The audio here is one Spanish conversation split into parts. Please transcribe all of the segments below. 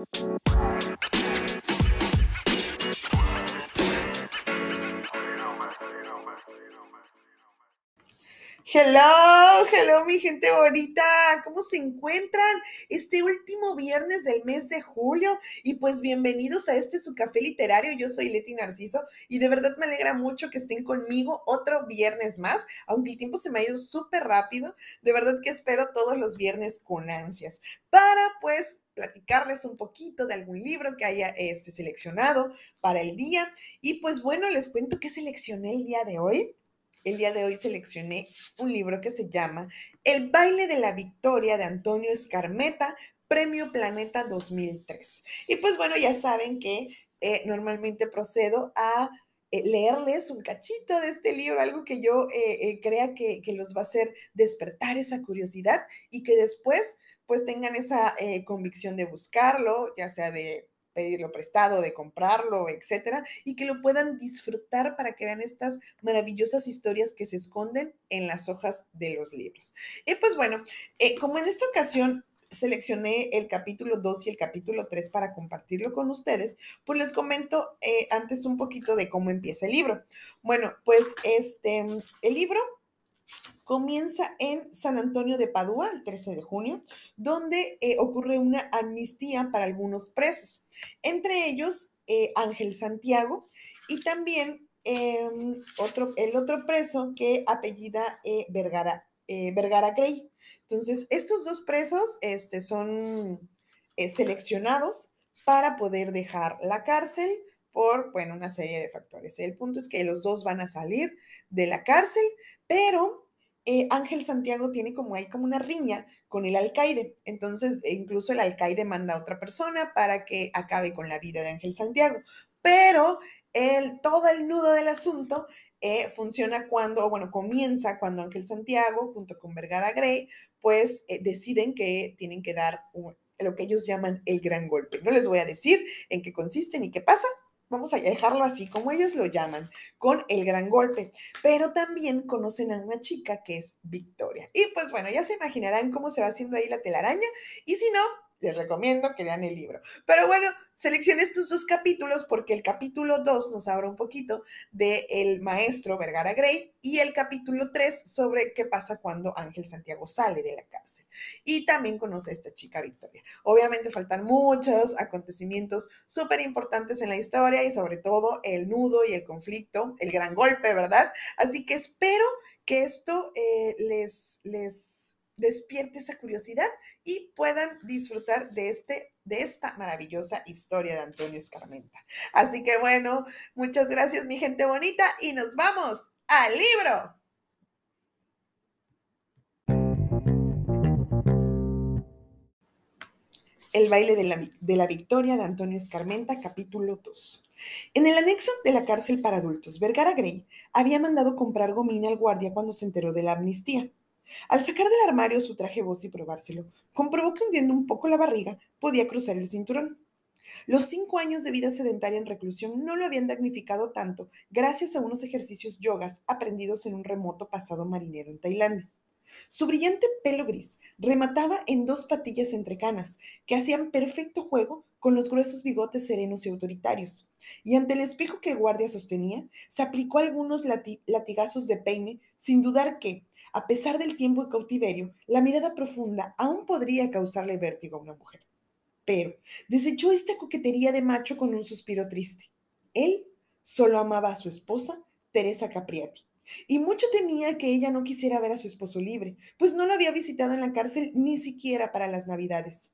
Música Hello, hello, mi gente bonita. ¿Cómo se encuentran este último viernes del mes de julio? Y pues bienvenidos a este su café literario. Yo soy Leti Narciso y de verdad me alegra mucho que estén conmigo otro viernes más, aunque el tiempo se me ha ido súper rápido. De verdad que espero todos los viernes con ansias para pues platicarles un poquito de algún libro que haya este, seleccionado para el día. Y pues bueno, les cuento qué seleccioné el día de hoy el día de hoy seleccioné un libro que se llama El baile de la victoria de Antonio Escarmeta, Premio Planeta 2003. Y pues bueno, ya saben que eh, normalmente procedo a eh, leerles un cachito de este libro, algo que yo eh, crea que, que, los va a hacer despertar esa curiosidad y que después pues tengan esa convicción de buscarlo, ya sea de pedirlo prestado, de comprarlo, etcétera, y que lo puedan disfrutar para que vean estas maravillosas historias que se esconden en las hojas de los libros. Y pues bueno, eh, como en esta ocasión seleccioné el capítulo 2 y el capítulo 3 para compartirlo con ustedes, pues les comento eh, antes un poquito de cómo empieza el libro. Bueno, pues este, el libro comienza en San Antonio de Padua, el 13 de junio, donde eh, ocurre una amnistía para algunos presos, entre ellos eh, Ángel Santiago y también em, otro, el otro preso que apellida eh, Vergara, Vergara Grey. Entonces, estos dos presos este, son seleccionados para poder dejar la cárcel por, bueno, una serie de factores. El punto es que los dos van a salir de la cárcel, pero eh, Ángel Santiago tiene como ahí como una riña con el alcaide. Entonces, e incluso el alcaide manda a otra persona para que acabe con la vida de Ángel Santiago. Pero el, todo el nudo del asunto eh, funciona cuando, bueno, comienza cuando Ángel Santiago, junto con Vergara Grey, pues eh, deciden que tienen que dar lo que ellos llaman el gran golpe. No les voy a decir en qué consiste ni qué pasa, vamos a dejarlo así como ellos lo llaman, con el gran golpe. Pero también conocen a una chica que es Victoria. Y pues bueno, ya se imaginarán cómo se va haciendo ahí la telaraña. Y si no, les recomiendo que lean el libro. Pero bueno, seleccioné estos dos capítulos porque el capítulo 2 nos habla un poquito del el maestro Vergara Grey y el capítulo 3 sobre qué pasa cuando Ángel Santiago sale de la cárcel. Y también conoce a esta chica Victoria. Obviamente faltan muchos acontecimientos súper importantes en la historia y sobre todo el nudo y el conflicto, el gran golpe, ¿verdad? Así que espero que esto eh, les, les despierte esa curiosidad y puedan disfrutar de, este, de esta maravillosa historia de Antonio Escarmenta. Así que bueno, muchas gracias mi gente bonita y nos vamos al libro. El baile de la, de la, victoria de Antonio Escarmenta, capítulo 2. En el anexo de la cárcel para adultos, Vergara Grey había mandado comprar gomina al guardia cuando se enteró de la amnistía. Al sacar del armario su traje voz y probárselo, comprobó que hundiendo un poco la barriga podía cruzar el cinturón. Los cinco años de vida sedentaria en reclusión no lo habían damnificado tanto gracias a unos ejercicios yogas aprendidos en un remoto pasado marinero en Tailandia. Su brillante pelo gris remataba en dos patillas entre canas que hacían perfecto juego con los gruesos bigotes serenos y autoritarios. Y ante el espejo que el guardia sostenía, se aplicó algunos latigazos de peine sin dudar que, a pesar del tiempo de cautiverio, la mirada profunda aún podría causarle vértigo a una mujer. Pero desechó esta coquetería de macho con un suspiro triste. Él solo amaba a su esposa, Teresa Capriati, y mucho temía que ella no quisiera ver a su esposo libre, pues no lo había visitado en la cárcel ni siquiera para las Navidades.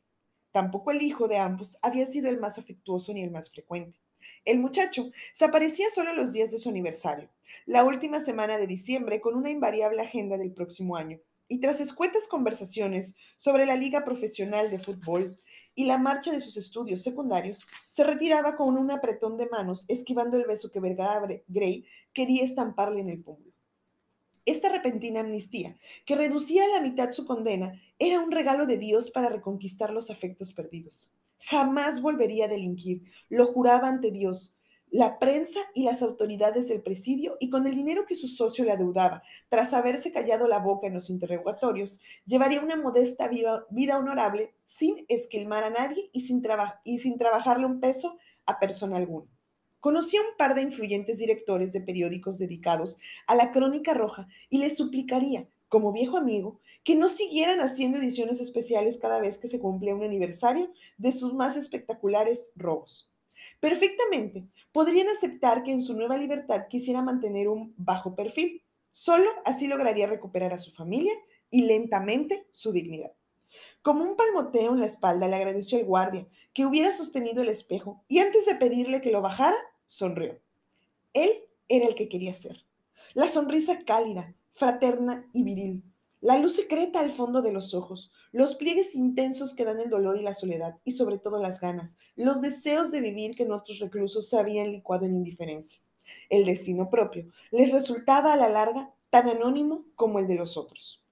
Tampoco el hijo de ambos había sido el más afectuoso ni el más frecuente. El muchacho se aparecía solo los días de su aniversario, la última semana de diciembre, con una invariable agenda del próximo año, y tras escuetas conversaciones sobre la liga profesional de fútbol y la marcha de sus estudios secundarios, se retiraba con un apretón de manos, esquivando el beso que Vergara Gray quería estamparle en el pómulo. Esta repentina amnistía, que reducía a la mitad su condena, era un regalo de Dios para reconquistar los afectos perdidos. Jamás volvería a delinquir, lo juraba ante Dios, la prensa y las autoridades del presidio y con el dinero que su socio le adeudaba, tras haberse callado la boca en los interrogatorios, llevaría una modesta vida, honorable sin esquilmar a nadie y sin, y sin trabajarle un peso a persona alguna. Conocí a un par de influyentes directores de periódicos dedicados a la crónica roja y les suplicaría, como viejo amigo, que no siguieran haciendo ediciones especiales cada vez que se cumplía un aniversario de sus más espectaculares robos. Perfectamente, podrían aceptar que en su nueva libertad quisiera mantener un bajo perfil. Solo así lograría recuperar a su familia y lentamente su dignidad. Como un palmoteo en la espalda le agradeció al guardia que hubiera sostenido el espejo y antes de pedirle que lo bajara, sonrió. Él era el que quería ser. La sonrisa cálida, fraterna y viril, la luz secreta al fondo de los ojos, los pliegues intensos que dan el dolor y la soledad, y sobre todo las ganas, los deseos de vivir que nuestros reclusos se habían licuado en indiferencia. El destino propio les resultaba a la larga tan anónimo como el de los otros.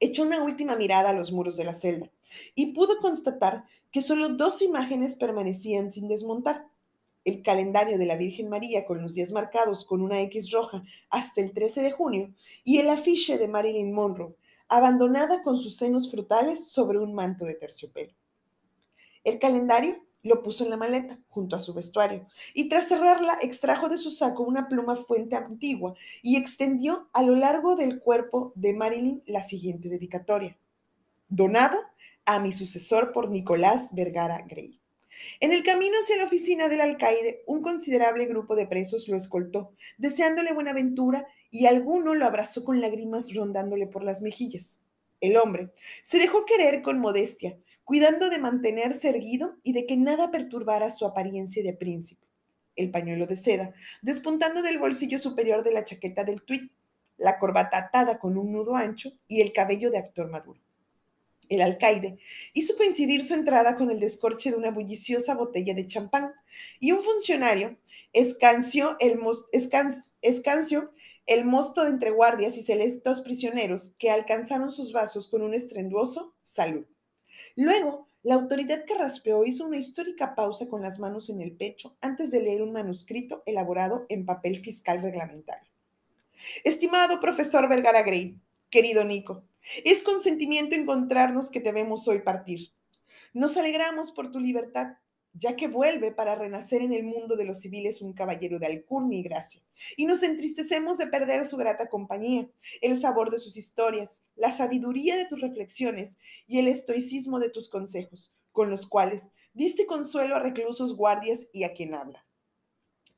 Echó una última mirada a los muros de la celda y pudo constatar que solo dos imágenes permanecían sin desmontar el calendario de la Virgen María con los días marcados con una X roja hasta el 13 de junio y el afiche de Marilyn Monroe, abandonada con sus senos frutales sobre un manto de terciopelo. El calendario lo puso en la maleta junto a su vestuario y tras cerrarla extrajo de su saco una pluma fuente antigua y extendió a lo largo del cuerpo de Marilyn la siguiente dedicatoria. Donado a mi sucesor por Nicolás Vergara Grey. En el camino hacia la oficina del alcaide, un considerable grupo de presos lo escoltó, deseándole buena ventura, y alguno lo abrazó con lágrimas rondándole por las mejillas. El hombre se dejó querer con modestia, cuidando de mantenerse erguido y de que nada perturbara su apariencia de príncipe. El pañuelo de seda, despuntando del bolsillo superior de la chaqueta del tuit, la corbata atada con un nudo ancho y el cabello de actor maduro el alcaide, hizo coincidir su entrada con el descorche de una bulliciosa botella de champán y un funcionario escanció el, mosto entre guardias y selectos prisioneros que alcanzaron sus vasos con un estrenduoso salud. Luego, la autoridad que raspeó hizo una histórica pausa con las manos en el pecho antes de leer un manuscrito elaborado en papel fiscal reglamentario. Estimado profesor Vergara Grey, querido Nico, es con sentimiento encontrarnos que te vemos hoy partir. Nos alegramos por tu libertad, ya que vuelve para renacer en el mundo de los civiles un caballero de alcurnia y gracia. Y nos entristecemos de perder su grata compañía, el sabor de sus historias, la sabiduría de tus reflexiones y el estoicismo de tus consejos, con los cuales diste consuelo a reclusos guardias y a quien habla.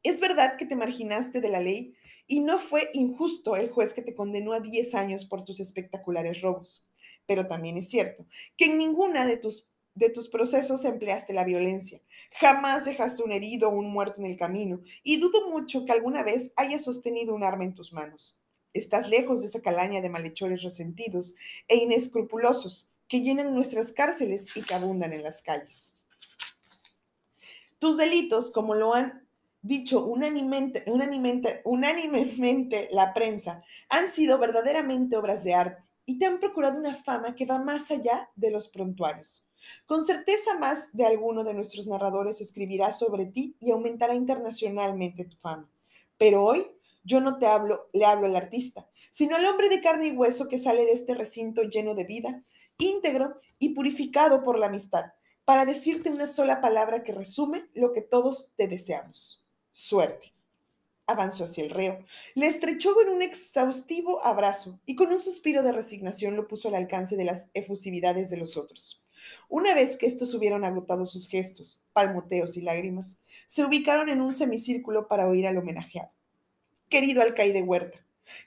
Es verdad que te marginaste de la ley y no fue injusto el juez que te condenó a 10 años por tus espectaculares robos. Pero también es cierto que en ninguna de tus, de tus procesos empleaste la violencia. Jamás dejaste un herido o un muerto en el camino y dudo mucho que alguna vez hayas sostenido un arma en tus manos. Estás lejos de esa calaña de malhechores resentidos e inescrupulosos que llenan nuestras cárceles y que abundan en las calles. Tus delitos, como lo han dicho unánimemente, la prensa, han sido verdaderamente obras de arte y te han procurado una fama que va más allá de los prontuarios. Con certeza más de alguno de nuestros narradores escribirá sobre ti y aumentará internacionalmente tu fama. Pero hoy yo no te hablo, le hablo al artista, sino al hombre de carne y hueso que sale de este recinto lleno de vida, íntegro y purificado por la amistad, para decirte una sola palabra que resume lo que todos te deseamos suerte. Avanzó hacia el reo, le estrechó en un exhaustivo abrazo y con un suspiro de resignación lo puso al alcance de las efusividades de los otros. Una vez que estos hubieron agotado sus gestos, palmoteos y lágrimas, se ubicaron en un semicírculo para oír al homenajeado. Querido alcaide Huerta,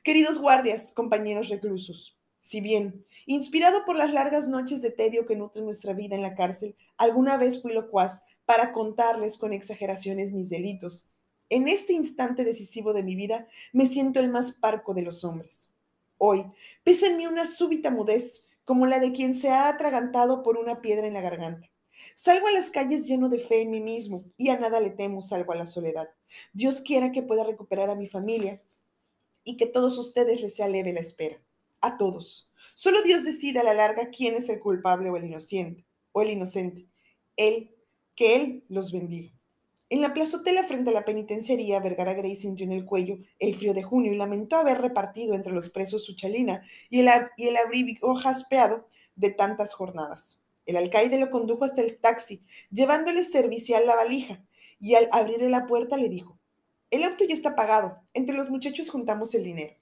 queridos guardias, compañeros reclusos, si bien, inspirado por las largas noches de tedio que nutren nuestra vida en la cárcel, alguna vez fui locuaz para contarles con exageraciones mis delitos, en este instante decisivo de mi vida, me siento el más parco de los hombres. Hoy pesa en mí una súbita mudez, como la de quien se ha atragantado por una piedra en la garganta. Salgo a las calles lleno de fe en mí mismo y a nada le temo salvo a la soledad. Dios quiera que pueda recuperar a mi familia y que todos ustedes les sea leve la espera. A todos. Solo Dios decide a la larga quién es el culpable o el inocente. O el inocente. Él, que Él los bendiga. En la plazotela frente a la penitenciaría, Vergara Grey sintió en el cuello el frío de junio y lamentó haber repartido entre los presos su chalina y el, y el abrigo jaspeado de tantas jornadas. El alcaide lo condujo hasta el taxi, llevándole servicial la valija, y al abrirle la puerta le dijo, el auto ya está pagado, entre los muchachos juntamos el dinero.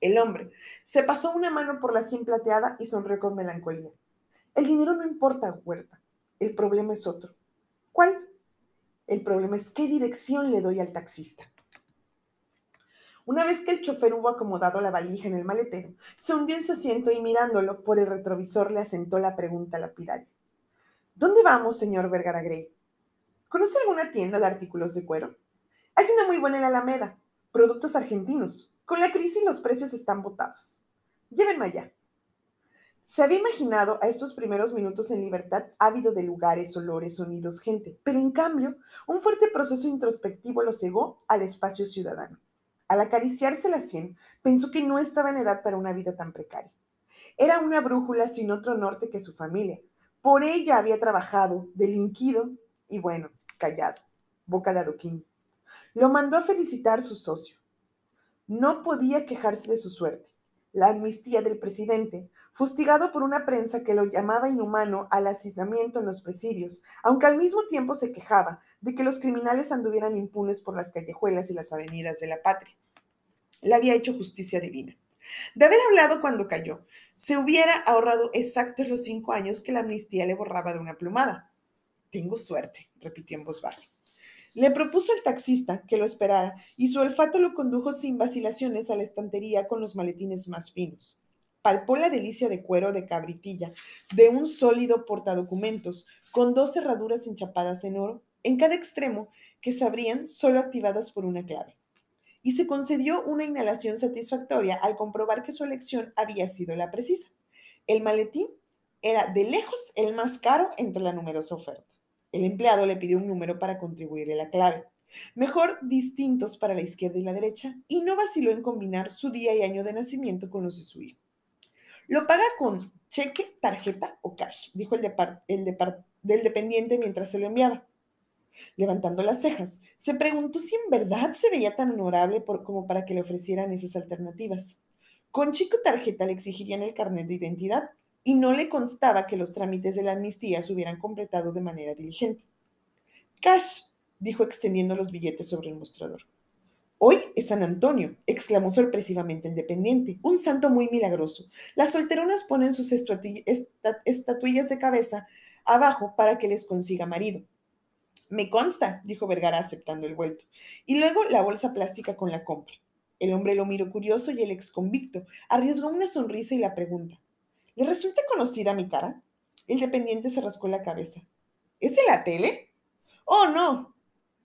El hombre se pasó una mano por la sien plateada y sonrió con melancolía. El dinero no importa, Huerta, el problema es otro. ¿Cuál? El problema es qué dirección le doy al taxista. Una vez que el chofer hubo acomodado la valija en el maletero, se hundió en su asiento y mirándolo por el retrovisor le asentó la pregunta lapidaria. ¿Dónde vamos, señor Vergara Grey? ¿Conoce alguna tienda de artículos de cuero? Hay una muy buena en la Alameda, productos argentinos. Con la crisis los precios están botados. Llévenme allá. Se había imaginado a estos primeros minutos en libertad ávido de lugares, olores, sonidos, gente, pero en cambio, un fuerte proceso introspectivo lo cegó al espacio ciudadano. Al acariciarse la sien, pensó que no estaba en edad para una vida tan precaria. Era una brújula sin otro norte que su familia. Por ella había trabajado, delinquido y bueno, callado, boca de adoquín. Lo mandó a felicitar su socio. No podía quejarse de su suerte la amnistía del presidente, fustigado por una prensa que lo llamaba inhumano al asistamiento en los presidios, aunque al mismo tiempo se quejaba de que los criminales anduvieran impunes por las callejuelas y las avenidas de la patria. Le había hecho justicia divina. De haber hablado cuando cayó, se hubiera ahorrado exactos los cinco años que la amnistía le borraba de una plumada. Tengo suerte, repitió en voz baja. Le propuso al taxista que lo esperara y su olfato lo condujo sin vacilaciones a la estantería con los maletines más finos. Palpó la delicia de cuero de cabritilla de un sólido portadocumentos con dos cerraduras enchapadas en oro en cada extremo que se abrían solo activadas por una clave. Y se concedió una inhalación satisfactoria al comprobar que su elección había sido la precisa. El maletín era de lejos el más caro entre la numerosa oferta. El empleado le pidió un número para contribuirle la clave. Mejor distintos para la izquierda y la derecha, y no vaciló en combinar su día y año de nacimiento con los de su hijo. Lo paga con cheque, tarjeta o cash, dijo el, el del dependiente mientras se lo enviaba. Levantando las cejas, se preguntó si en verdad se veía tan honorable como para que le ofrecieran esas alternativas. Con chico tarjeta le exigirían el carnet de identidad y no le constaba que los trámites de la amnistía se hubieran completado de manera diligente. Cash, dijo extendiendo los billetes sobre el mostrador. Hoy es San Antonio, exclamó sorpresivamente el dependiente, un santo muy milagroso. Las solteronas ponen sus estatuillas de cabeza abajo para que les consiga marido. Me consta, dijo Vergara aceptando el vuelto, y luego la bolsa plástica con la compra. El hombre lo miró curioso y el ex convicto arriesgó una sonrisa y la pregunta. ¿Le resulta conocida mi cara? El dependiente se rascó la cabeza. ¿Es en la tele? Oh, no.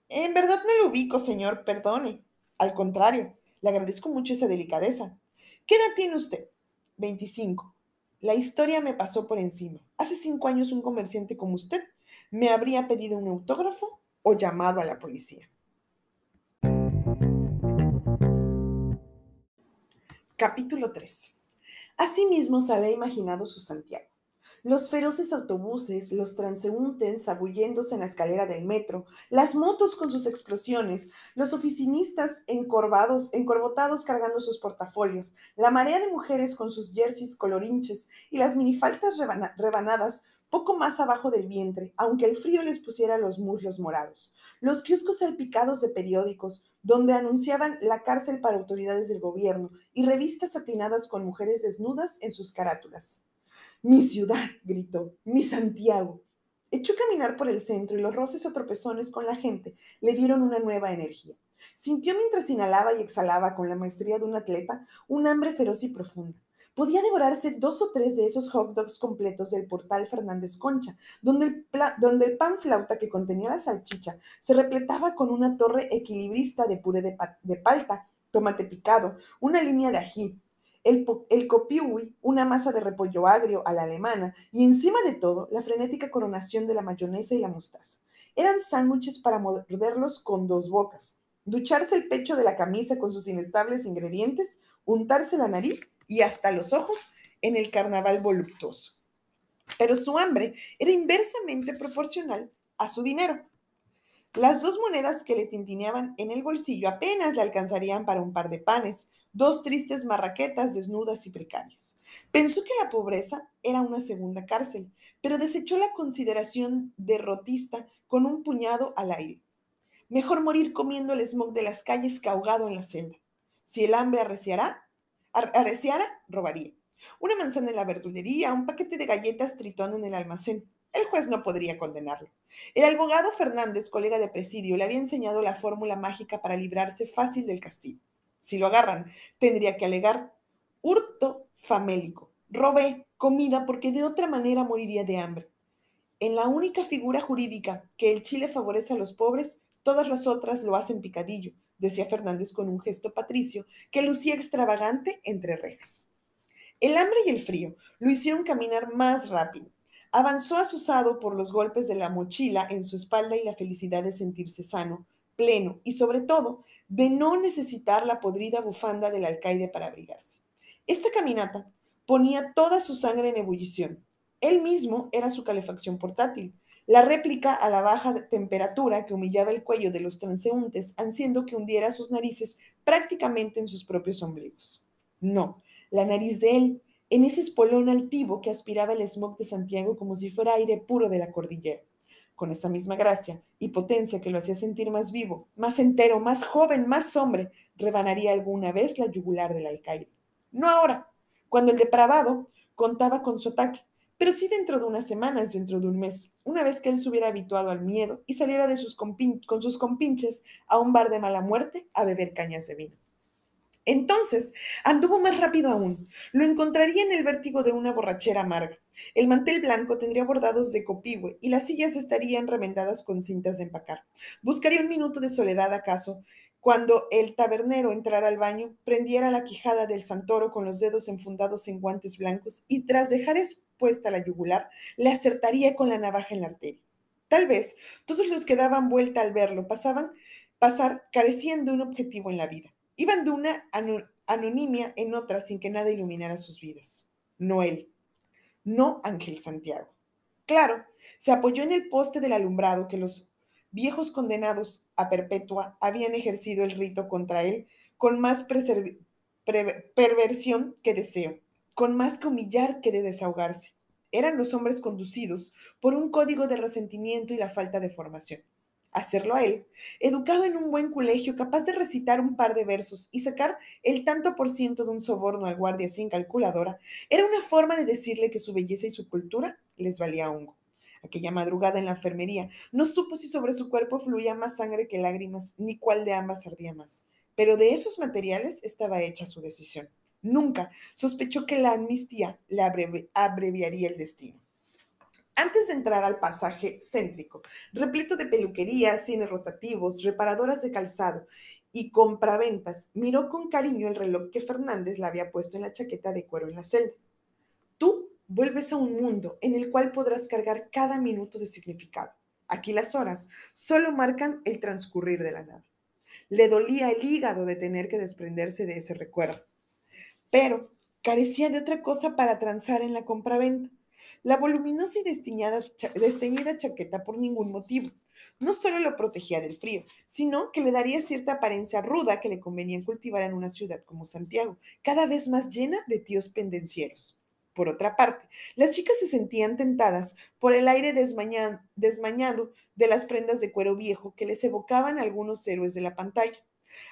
En verdad no lo ubico, señor, perdone. Al contrario, le agradezco mucho esa delicadeza. ¿Qué edad tiene usted? 25. La historia me pasó por encima. Hace cinco años un comerciante como usted me habría pedido un autógrafo o llamado a la policía. Capítulo 3. Asimismo se había imaginado su Santiago. Los feroces autobuses, los transeúntes abulléndose en la escalera del metro, las motos con sus explosiones, los oficinistas encorvados, encorbotados cargando sus portafolios, la marea de mujeres con sus jerseys colorinches y las minifaltas rebanadas poco más abajo del vientre, aunque el frío les pusiera los muslos morados, los kioscos salpicados de periódicos, donde anunciaban la cárcel para autoridades del gobierno, y revistas satinadas con mujeres desnudas en sus carátulas. Mi ciudad, gritó, mi Santiago. Echó a caminar por el centro y los roces o tropezones con la gente le dieron una nueva energía. Sintió mientras inhalaba y exhalaba con la maestría de un atleta un hambre feroz y profunda. Podía devorarse dos o tres de esos hot dogs completos del portal Fernández Concha, donde el, donde el pan flauta que contenía la salchicha se repletaba con una torre equilibrista de puré de, de palta, tomate picado, una línea de ají, el, el una masa de repollo agrio a la alemana, y encima de todo, la frenética coronación de la mayonesa y la mostaza. Eran sándwiches para morderlos con dos bocas ducharse el pecho de la camisa con sus inestables ingredientes, untarse la nariz y hasta los ojos en el carnaval voluptuoso. Pero su hambre era inversamente proporcional a su dinero. Las dos monedas que le tintineaban en el bolsillo apenas le alcanzarían para un par de panes, dos tristes marraquetas desnudas y precarias. Pensó que la pobreza era una segunda cárcel, pero desechó la consideración derrotista con un puñado al aire. Mejor morir comiendo el smog de las calles que ahogado en la celda. Si el hambre arreciara, arreciara, robaría. Una manzana en la verdulería, un paquete de galletas tritón en el almacén. El juez no podría condenarlo. El abogado Fernández, colega de presidio, le había enseñado la fórmula mágica para librarse fácil del castigo. Si lo agarran, tendría que alegar hurto famélico. Robé comida porque de otra manera moriría de hambre. En la única figura jurídica que el Chile favorece a los pobres, todas las otras lo hacen picadillo, decía Fernández con un gesto patricio que lucía extravagante entre rejas. El hambre y el frío lo hicieron caminar más rápido. Avanzó asusado por los golpes de la mochila en su espalda y la felicidad de sentirse sano, pleno y sobre todo de no necesitar la podrida bufanda del alcaide para abrigarse. Esta caminata ponía toda su sangre en ebullición. Él mismo era su calefacción portátil, la réplica a la baja temperatura que humillaba el cuello de los transeúntes, haciendo que hundiera sus narices prácticamente en sus propios ombligos. No, la nariz de él, en ese espolón altivo que aspiraba el smog de Santiago como si fuera aire puro de la cordillera. Con esa misma gracia y potencia que lo hacía sentir más vivo, más entero, más joven, más hombre, rebanaría alguna vez la yugular del alcaide. No ahora, cuando el depravado contaba con su ataque, pero sí dentro de unas semanas, dentro de un mes, una vez que él se hubiera habituado al miedo y saliera con sus compinches a un bar de mala muerte a beber cañas de vino. Entonces anduvo más rápido aún. Lo encontraría en el vértigo de una borrachera amarga. El mantel blanco tendría bordados de copihue y las sillas estarían remendadas con cintas de empacar. Buscaría un minuto de soledad acaso cuando el tabernero entrara al baño, prendiera la quijada del santoro con los dedos enfundados en guantes blancos y tras dejar expuesta la yugular, le acertaría con la navaja en la arteria. Tal vez todos los que daban vuelta al verlo pasaban pasar carecían de un objetivo en la vida. Iban de una anonimia en otra sin que nada iluminara sus vidas. No él, no Ángel Santiago. Claro, se apoyó en el poste del alumbrado que los viejos condenados a perpetua habían ejercido el rito contra él con más perversión que deseo, con más que humillar que de desahogarse. Eran los hombres conducidos por un código de resentimiento y la falta de formación hacerlo a él, educado en un buen colegio, capaz de recitar un par de versos y sacar el tanto por ciento de un soborno al guardia sin calculadora, era una forma de decirle que su belleza y su cultura les valía hongo. Aquella madrugada en la enfermería, no supo si sobre su cuerpo fluía más sangre que lágrimas, ni cuál de ambas ardía más. Pero de esos materiales estaba hecha su decisión. Nunca sospechó que la amnistía le abreviaría el destino. Antes de entrar al pasaje céntrico, repleto de peluquerías, cines rotativos, reparadoras de calzado y compraventas, miró con cariño el reloj que Fernández le había puesto en la chaqueta de cuero en la celda. Tú vuelves a un mundo en el cual podrás cargar cada minuto de significado. Aquí las horas solo marcan el transcurrir de la nada. Le dolía el hígado de tener que desprenderse de ese recuerdo, pero carecía de otra cosa para transar en la compraventa. La voluminosa y desteñida chaqueta por ningún motivo. No solo lo protegía del frío, sino que le daría cierta apariencia ruda que le convenía cultivar en una ciudad como Santiago, cada vez más llena de tíos pendencieros. Por otra parte, las chicas se sentían tentadas por el aire desmañado de las prendas de cuero viejo que les evocaban algunos héroes de la pantalla.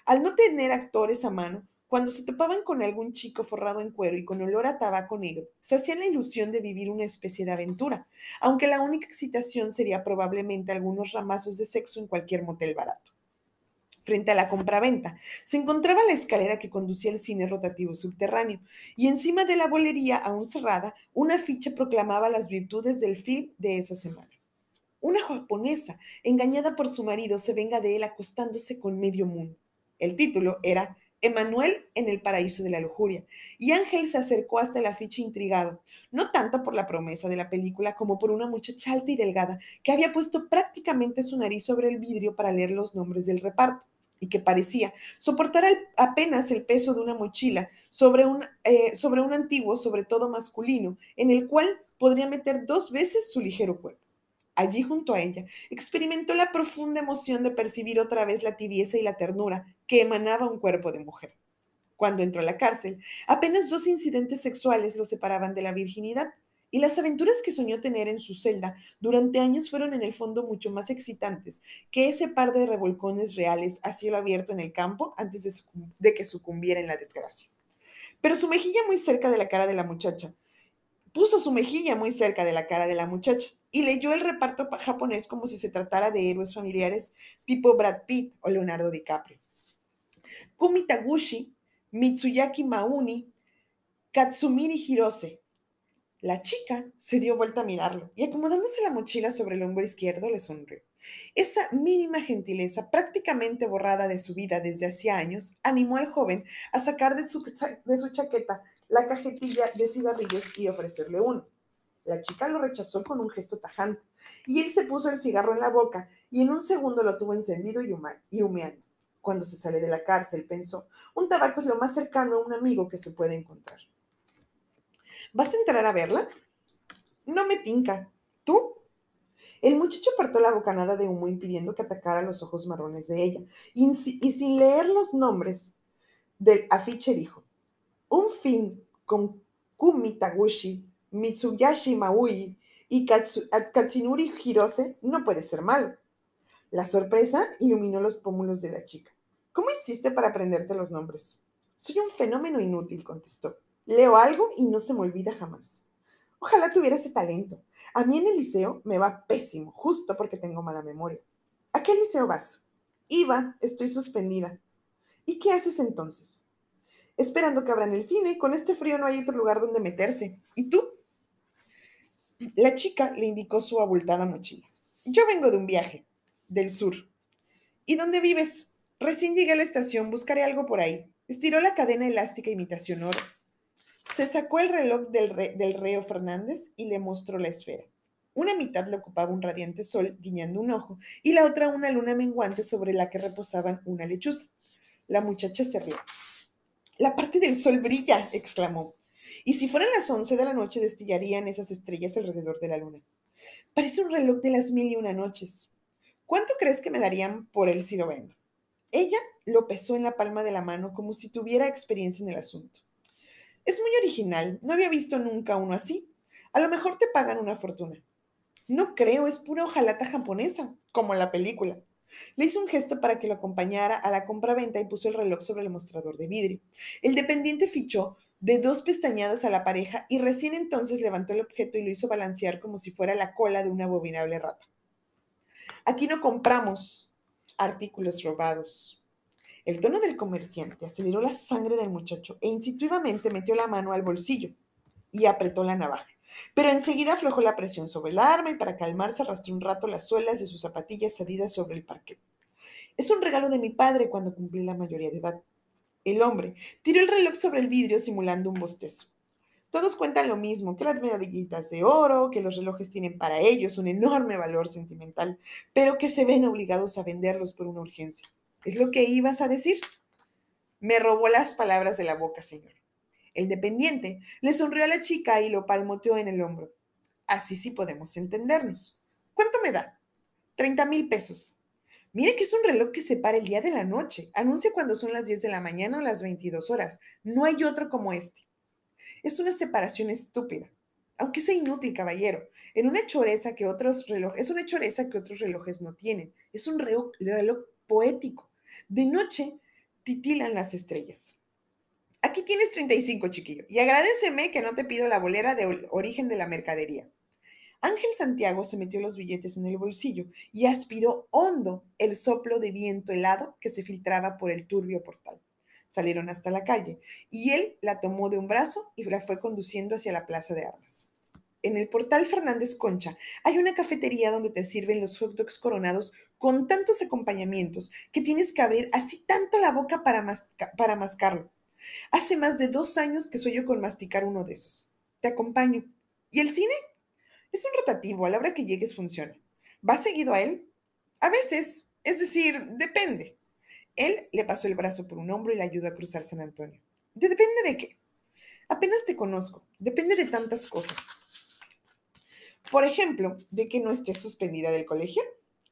Al no tener actores a mano, cuando se topaban con algún chico forrado en cuero y con olor a tabaco negro, se hacían la ilusión de vivir una especie de aventura, aunque la única excitación sería probablemente algunos ramazos de sexo en cualquier motel barato. Frente a la compraventa se encontraba la escalera que conducía al cine rotativo subterráneo, y encima de la bolería, aún cerrada, una ficha proclamaba las virtudes del film de esa semana. Una japonesa, engañada por su marido, se venga de él acostándose con medio mundo. El título era Emanuel en el paraíso de la lujuria, y Ángel se acercó hasta el afiche intrigado, no tanto por la promesa de la película como por una muchacha alta y delgada que había puesto prácticamente su nariz sobre el vidrio para leer los nombres del reparto y que parecía soportar apenas el peso de una mochila sobre un, eh, sobre un antiguo, sobre todo masculino, en el cual podría meter dos veces su ligero cuerpo. Allí junto a ella, experimentó la profunda emoción de percibir otra vez la tibieza y la ternura que emanaba un cuerpo de mujer. Cuando entró a la cárcel, apenas dos incidentes sexuales lo separaban de la virginidad, y las aventuras que soñó tener en su celda durante años fueron en el fondo mucho más excitantes que ese par de revolcones reales a cielo abierto en el campo antes de, de que sucumbiera en la desgracia. Pero su mejilla muy cerca de la cara de la muchacha, puso su mejilla muy cerca de la cara de la muchacha y leyó el reparto japonés como si se tratara de héroes familiares tipo Brad Pitt o Leonardo DiCaprio. Kumi Taguchi, Mitsuyaki Mauni, Katsumiri Hirose, la chica se dio vuelta a mirarlo y acomodándose la mochila sobre el hombro izquierdo le sonrió. Esa mínima gentileza, prácticamente borrada de su vida desde hacía años, animó al joven a sacar de su, de su chaqueta la cajetilla de cigarrillos y ofrecerle uno. La chica lo rechazó con un gesto tajante y él se puso el cigarro en la boca y en un segundo lo tuvo encendido y, humeando. Cuando se sale de la cárcel, pensó, un tabaco es lo más cercano a un amigo que se puede encontrar. ¿Vas a entrar a verla? No me tinca. ¿Tú? El muchacho apartó la bocanada de humo impidiendo que atacara los ojos marrones de ella y, sin leer los nombres del afiche dijo, un fin con Kumi Taguchi, Mitsuyashi Maui y Katsunuri Hirose no puede ser malo. La sorpresa iluminó los pómulos de la chica. ¿Cómo hiciste para aprenderte los nombres? Soy un fenómeno inútil, contestó. Leo algo y no se me olvida jamás. Ojalá tuviera ese talento. A mí en el liceo me va pésimo, justo porque tengo mala memoria. ¿A qué liceo vas? Iba, estoy suspendida. ¿Y qué haces entonces? Esperando que abran el cine, con este frío no hay otro lugar donde meterse. ¿Y tú? La chica le indicó su abultada mochila. Yo vengo de un viaje, del sur. ¿Y dónde vives? Recién llegué a la estación, buscaré algo por ahí. Estiró la cadena elástica imitación oro se sacó el reloj del, reo Fernández y le mostró la esfera. Una mitad le ocupaba un radiante sol guiñando un ojo y la otra una luna menguante sobre la que reposaban una lechuza. La muchacha se rió. La parte del sol brilla, exclamó. Y si fueran las once de la noche destillarían esas estrellas alrededor de la luna. Parece un reloj de las mil y una noches. ¿Cuánto crees que me darían por él si lo vendo? Ella lo pesó en la palma de la mano como si tuviera experiencia en el asunto. Es muy original, no había visto nunca uno así. A lo mejor te pagan una fortuna. No creo, es pura hojalata japonesa, como en la película. Le hizo un gesto para que lo acompañara a la compra-venta y puso el reloj sobre el mostrador de vidrio. El dependiente fichó de dos pestañadas a la pareja y recién entonces levantó el objeto y lo hizo balancear como si fuera la cola de una abominable rata. Aquí no compramos artículos robados. El tono del comerciante aceleró la sangre del muchacho e instintivamente metió la mano al bolsillo y apretó la navaja. Pero enseguida aflojó la presión sobre el arma y para calmarse arrastró un rato las suelas de sus zapatillas salidas sobre el parquet. Es un regalo de mi padre cuando cumplí la mayoría de edad. El hombre tiró el reloj sobre el vidrio simulando un bostezo. Todos cuentan lo mismo, que las medallitas de oro, que los relojes tienen para ellos un enorme valor sentimental, pero que se ven obligados a venderlos por una urgencia. ¿Es lo que ibas a decir? Me robó las palabras de la boca, señor. El dependiente le sonrió a la chica y lo palmoteó en el hombro. Así sí podemos entendernos. ¿Cuánto me da? Treinta mil pesos. Mire que es un reloj que separa el día de la noche. Anuncia cuando son las 10 de la mañana o las 22 horas. No hay otro como este. Es una separación estúpida. Aunque sea inútil, caballero. En una choreza que otros relojes, es una choreza que otros relojes no tienen. Es un reloj poético. De noche titilan las estrellas. Aquí tienes 35, chiquillo, y agradeceme que no te pido la bolera de origen de la mercadería. Ángel Santiago se metió los billetes en el bolsillo y aspiró hondo el soplo de viento helado que se filtraba por el turbio portal. Salieron hasta la calle y él la tomó de un brazo y la fue conduciendo hacia la plaza de armas en el portal Fernández Concha hay una cafetería donde te sirven los hot dogs coronados con tantos acompañamientos que tienes que abrir así tanto la boca para, para mascarlo. Hace más de dos años que yo con masticar uno de esos. Te acompaño. ¿Y el cine? Es un rotativo, a la hora que llegues funciona. ¿Vas seguido a él? A veces, es decir, depende. Él le pasó el brazo por un hombro y le ayudó a cruzar San Antonio. ¿Depende de qué? Apenas te conozco. Depende de tantas cosas. Por ejemplo, de que no esté suspendida del colegio.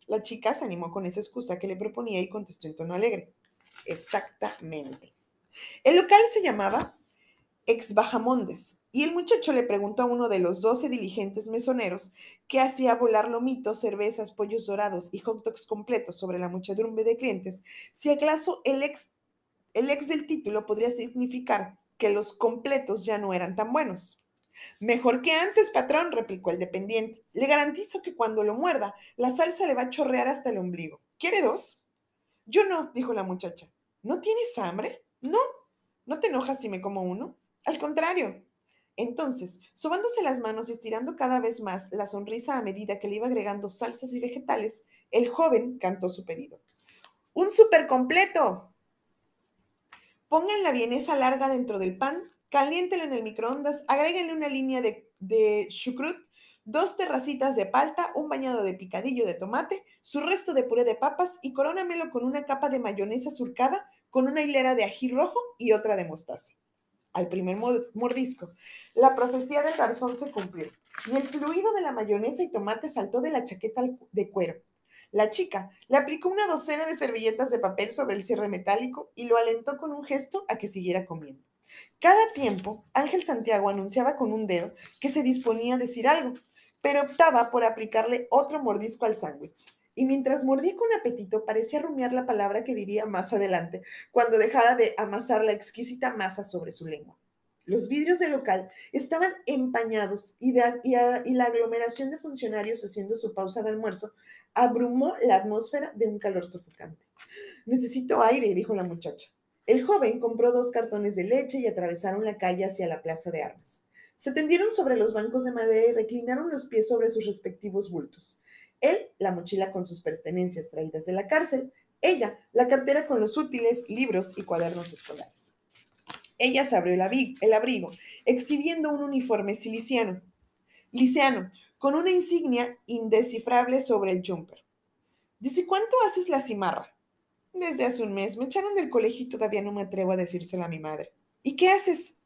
La chica se animó con esa excusa que le proponía y contestó en tono alegre. Exactamente. El local se llamaba Ex Bajamondes y el muchacho le preguntó a uno de los doce diligentes mesoneros que hacía volar lomitos, cervezas, pollos dorados y hot dogs completos sobre la muchedumbre de clientes si acaso el ex, el ex del título podría significar que los completos ya no eran tan buenos. Mejor que antes, patrón, replicó el dependiente. Le garantizo que cuando lo muerda, la salsa le va a chorrear hasta el ombligo. ¿Quiere dos? Yo no, dijo la muchacha. ¿No tienes hambre? No. ¿No te enojas si me como uno? Al contrario. Entonces, sobándose las manos y estirando cada vez más la sonrisa a medida que le iba agregando salsas y vegetales, el joven cantó su pedido. ¡Un súper completo! Pongan la vienesa larga dentro del pan, caliéntelo en el microondas, agréguenle una línea de, de chucrut, dos terracitas de palta, un bañado de picadillo de tomate, su resto de puré de papas y corónamelo con una capa de mayonesa surcada con una hilera de ají rojo y otra de mostaza. Al primer mordisco, la profecía del garzón se cumplió y el fluido de la mayonesa y tomate saltó de la chaqueta de cuero. La chica le aplicó una docena de servilletas de papel sobre el cierre metálico y lo alentó con un gesto a que siguiera comiendo. Cada tiempo, Ángel Santiago anunciaba con un dedo que se disponía a decir algo, pero optaba por aplicarle otro mordisco al sándwich. Y mientras mordía con apetito, parecía rumiar la palabra que diría más adelante, cuando dejara de amasar la exquisita masa sobre su lengua. Los vidrios del local estaban empañados y, y, la aglomeración de funcionarios haciendo su pausa de almuerzo abrumó la atmósfera de un calor sofocante. Necesito aire, dijo la muchacha. El joven compró dos cartones de leche y atravesaron la calle hacia la plaza de armas. Se tendieron sobre los bancos de madera y reclinaron los pies sobre sus respectivos bultos. Él, la mochila con sus pertenencias traídas de la cárcel, ella, la cartera con los útiles, libros y cuadernos escolares. Ella se abrió el abrigo, exhibiendo un uniforme siliciano, liceano, con una insignia indescifrable sobre el jumper. ¿Desde cuánto haces la cimarra? Desde hace un mes. Me echaron del colegio y todavía no me atrevo a decírselo a mi madre. ¿Y qué haces?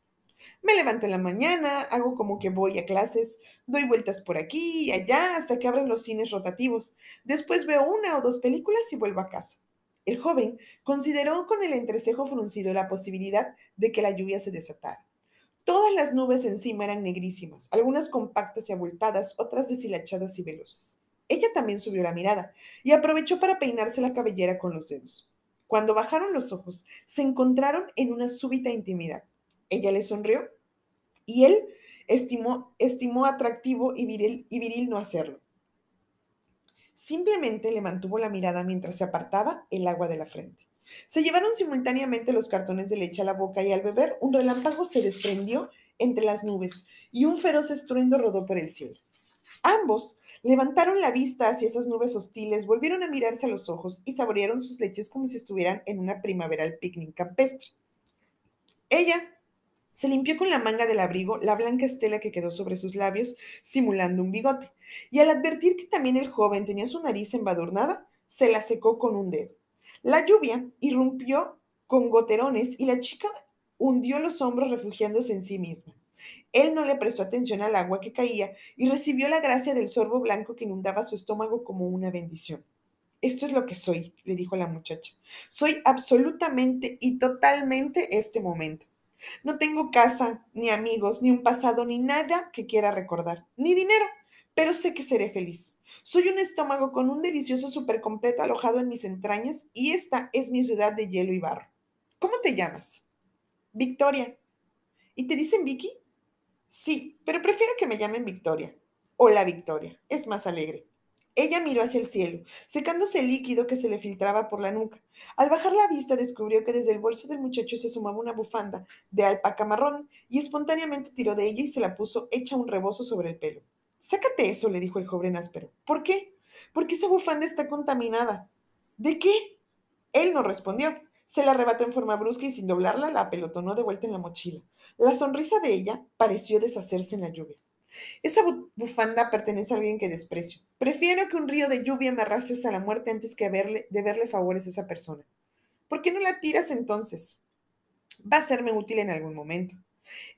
Me levanto en la mañana, hago como que voy a clases, doy vueltas por aquí y allá hasta que abren los cines rotativos. Después veo una o dos películas y vuelvo a casa. El joven consideró con el entrecejo fruncido la posibilidad de que la lluvia se desatara. Todas las nubes encima eran negrísimas, algunas compactas y abultadas, otras deshilachadas y veloces. Ella también subió la mirada y aprovechó para peinarse la cabellera con los dedos. Cuando bajaron los ojos, se encontraron en una súbita intimidad. Ella le sonrió y él estimó, estimó atractivo y viril, y viril no hacerlo. Simplemente le mantuvo la mirada mientras se apartaba el agua de la frente. Se llevaron simultáneamente los cartones de leche a la boca y al beber un relámpago se desprendió entre las nubes y un feroz estruendo rodó por el cielo. Ambos levantaron la vista hacia esas nubes hostiles, volvieron a mirarse a los ojos y saborearon sus leches como si estuvieran en una primaveral picnic campestre. Ella se limpió con la manga del abrigo la blanca estela que quedó sobre sus labios, simulando un bigote, y al advertir que también el joven tenía su nariz embadurnada, se la secó con un dedo. La lluvia irrumpió con goterones y la chica hundió los hombros refugiándose en sí misma. Él no le prestó atención al agua que caía y recibió la gracia del sorbo blanco que inundaba su estómago como una bendición. Esto es lo que soy, le dijo la muchacha. Soy absolutamente y totalmente este momento. No tengo casa, ni amigos, ni un pasado, ni nada que quiera recordar, ni dinero, pero sé que seré feliz. Soy un estómago con un delicioso supercompleto alojado en mis entrañas y esta es mi ciudad de hielo y barro. ¿Cómo te llamas? Victoria. ¿Y te dicen Vicky? Sí, pero prefiero que me llamen Victoria. Hola, Victoria. Es más alegre. Ella miró hacia el cielo, secándose el líquido que se le filtraba por la nuca. Al bajar la vista descubrió que desde el bolso del muchacho se sumaba una bufanda de alpaca marrón y espontáneamente tiró de ella y se la puso hecha un rebozo sobre el pelo. Sácate eso, le dijo el joven áspero. ¿Por qué? Porque esa bufanda está contaminada. ¿De qué? Él no respondió. Se la arrebató en forma brusca y sin doblarla la apelotonó de vuelta en la mochila. La sonrisa de ella pareció deshacerse en la lluvia. Esa bufanda pertenece a alguien que desprecio. Prefiero que un río de lluvia me arrastre hasta la muerte antes que verle, de verle favores a esa persona. ¿Por qué no la tiras entonces? Va a serme útil en algún momento.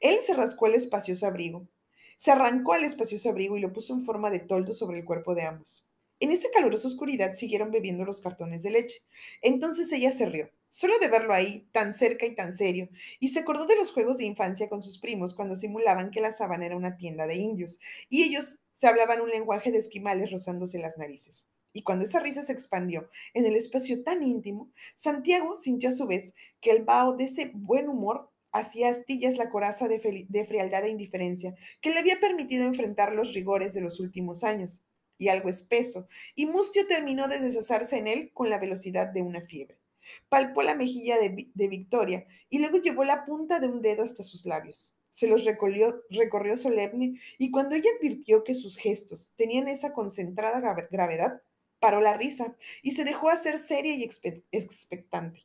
Él se rascó el espacioso abrigo. Se arrancó al espacioso abrigo y lo puso en forma de toldo sobre el cuerpo de ambos. En esa calurosa oscuridad siguieron bebiendo los cartones de leche. Entonces ella se rió, solo de verlo ahí, tan cerca y tan serio, y se acordó de los juegos de infancia con sus primos cuando simulaban que la sabana era una tienda de indios, y ellos se hablaban un lenguaje de esquimales rozándose las narices. Y cuando esa risa se expandió en el espacio tan íntimo, Santiago sintió a su vez que el vaho de ese buen humor hacía astillas la coraza de, frialdad e indiferencia que le había permitido enfrentar los rigores de los últimos años y algo espeso, y Mustio terminó de deshacerse en él con la velocidad de una fiebre. Palpó la mejilla de, Victoria y luego llevó la punta de un dedo hasta sus labios. Se los recorrió, recorrió solemne y cuando ella advirtió que sus gestos tenían esa concentrada gravedad, paró la risa y se dejó hacer seria y expectante.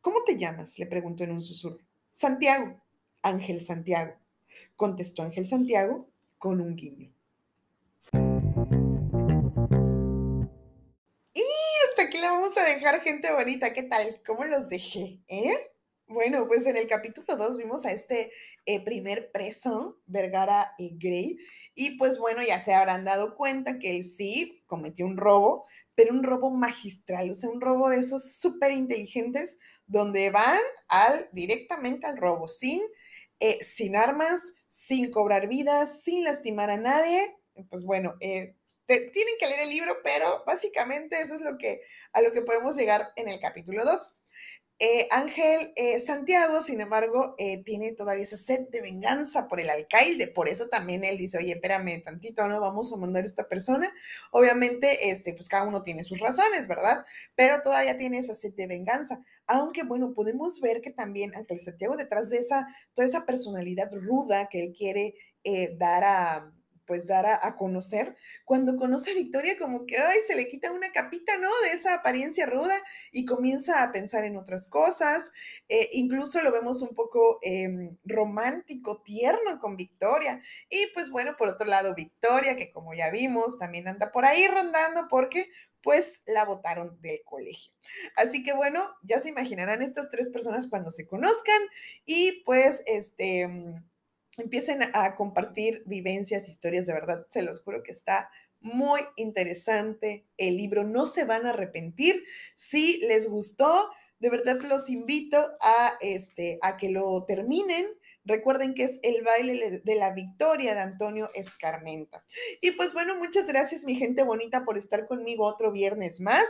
¿Cómo te llamas? le preguntó en un susurro. Santiago. Ángel Santiago, contestó Ángel Santiago con un guiño. Vamos a dejar gente bonita. ¿Qué tal? ¿Cómo los dejé? ¿Eh? Bueno, pues en el capítulo 2 vimos a este eh, primer preso, Vergara y Gray, y pues bueno, ya se habrán dado cuenta que él sí cometió un robo, pero un robo magistral, o sea, un robo de esos súper inteligentes, donde van al, directamente al robo, sin, eh, sin armas, sin cobrar vidas, sin lastimar a nadie. Pues bueno, eh, tienen que leer el libro, pero básicamente eso es lo que, a lo que podemos llegar en el capítulo 2. Eh, Ángel eh, Santiago, sin embargo, eh, tiene todavía esa sed de venganza por el alcaide, por eso también él dice, oye, espérame tantito, no vamos a mandar a esta persona. Obviamente, este, pues cada uno tiene sus razones, ¿verdad? Pero todavía tiene esa sed de venganza. Aunque, bueno, podemos ver que también Ángel Santiago, detrás de esa, toda esa personalidad ruda que él quiere dar a pues dar a, conocer. Cuando conoce a Victoria, como que, ay, se le quita una capita, ¿no? De esa apariencia ruda y comienza a pensar en otras cosas. Eh, incluso lo vemos un poco em, romántico, tierno con Victoria. Y pues bueno, por otro lado, Victoria, que como ya vimos, también anda por ahí rondando porque pues la votaron del colegio. Así que bueno, ya se imaginarán estas tres personas cuando se conozcan y pues este empiecen a compartir vivencias, historias, de verdad, se los juro que está muy interesante el libro, no se van a arrepentir. Si les gustó, de verdad los invito a, este, a que lo terminen Recuerden que es el baile de la victoria de Antonio Escarmenta. Y pues bueno, muchas gracias mi gente bonita por estar conmigo otro viernes más.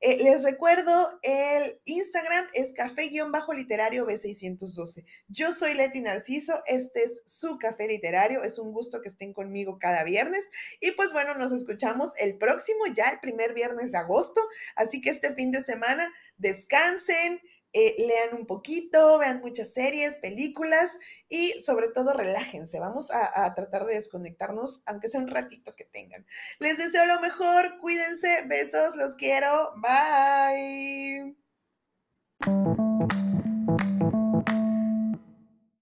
Eh, les recuerdo, el Instagram es café-literario B612. Yo soy Leti Narciso, este es su café literario. Es un gusto que estén conmigo cada viernes. Y pues bueno, nos escuchamos el próximo, ya el primer viernes de agosto. Así que este fin de semana descansen eh, lean un poquito, vean muchas series, películas y sobre todo relájense. Vamos a, a, tratar de desconectarnos, aunque sea un ratito que tengan. Les deseo lo mejor, cuídense, besos, los quiero, bye.